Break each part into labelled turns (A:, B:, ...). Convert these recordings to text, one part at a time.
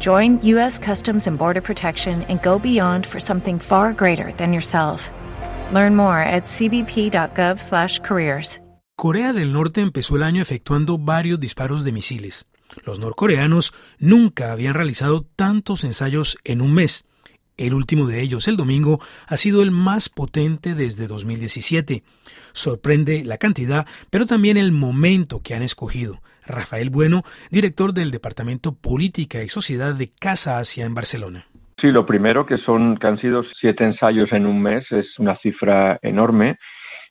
A: Join U.S. Customs and Border Protection and go beyond for something far greater than yourself. Learn more at cbp.gov/careers.
B: Corea del Norte empezó el año efectuando varios disparos de misiles. Los norcoreanos nunca habían realizado tantos ensayos en un mes. El último de ellos, el domingo, ha sido el más potente desde 2017. Sorprende la cantidad, pero también el momento que han escogido. Rafael Bueno, director del Departamento Política y Sociedad de Casa Asia en Barcelona.
C: Sí, lo primero que son que han sido siete ensayos en un mes es una cifra enorme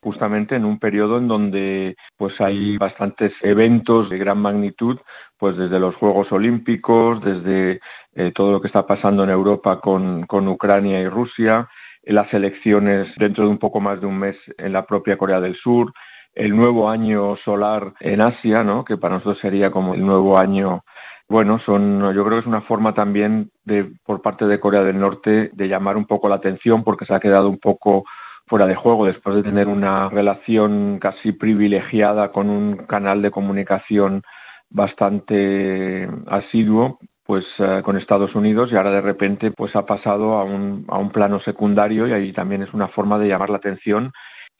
C: justamente en un periodo en donde pues hay bastantes eventos de gran magnitud, pues desde los Juegos Olímpicos, desde eh, todo lo que está pasando en Europa con, con Ucrania y Rusia, las elecciones dentro de un poco más de un mes en la propia Corea del Sur, el nuevo año solar en Asia, ¿no? que para nosotros sería como el nuevo año bueno, son, yo creo que es una forma también de, por parte de Corea del Norte de llamar un poco la atención porque se ha quedado un poco fuera de juego después de tener una relación casi privilegiada con un canal de comunicación bastante asiduo pues eh, con Estados Unidos y ahora de repente pues ha pasado a un, a un plano secundario y ahí también es una forma de llamar la atención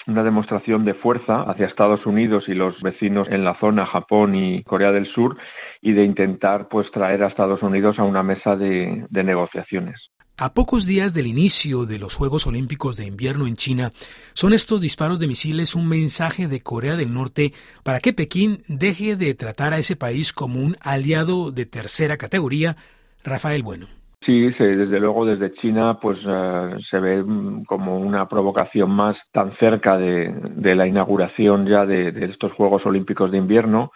C: una demostración de fuerza hacia Estados Unidos y los vecinos en la zona, Japón y Corea del Sur, y de intentar pues traer a Estados Unidos a una mesa de, de negociaciones.
B: A pocos días del inicio de los Juegos Olímpicos de Invierno en China, ¿son estos disparos de misiles un mensaje de Corea del Norte para que Pekín deje de tratar a ese país como un aliado de tercera categoría? Rafael Bueno.
C: Sí, desde luego desde China pues eh, se ve mm, como una provocación más tan cerca de, la inauguración ya de, de estos Juegos Olímpicos de Invierno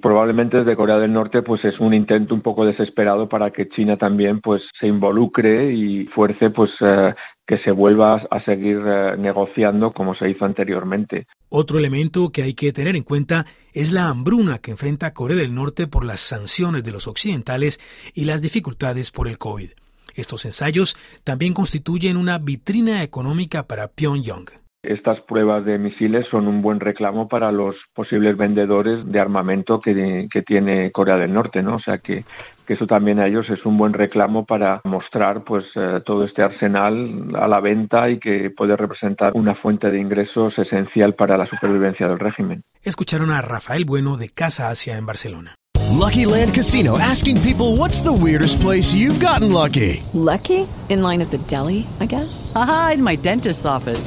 C: probablemente desde Corea del Norte pues es un intento un poco desesperado para que China también pues se involucre y fuerce pues eh, que se vuelva a seguir eh, negociando como se hizo anteriormente.
B: Otro elemento que hay que tener en cuenta es la hambruna que enfrenta Corea del Norte por las sanciones de los occidentales y las dificultades por el COVID. Estos ensayos también constituyen una vitrina económica para Pyongyang.
C: Estas pruebas de misiles son un buen reclamo para los posibles vendedores de armamento que, tiene Corea del Norte, ¿no? O sea que, eso también a ellos es un buen reclamo para mostrar pues eh, todo este arsenal a la venta y que puede representar una fuente de ingresos esencial para la supervivencia del régimen.
B: Escucharon a Rafael Bueno de Casa Asia en Barcelona.
D: Lucky Land Casino asking people what's the weirdest place you've gotten lucky?
E: Lucky? In line at the deli, I guess.
F: Aha, in my dentist's office.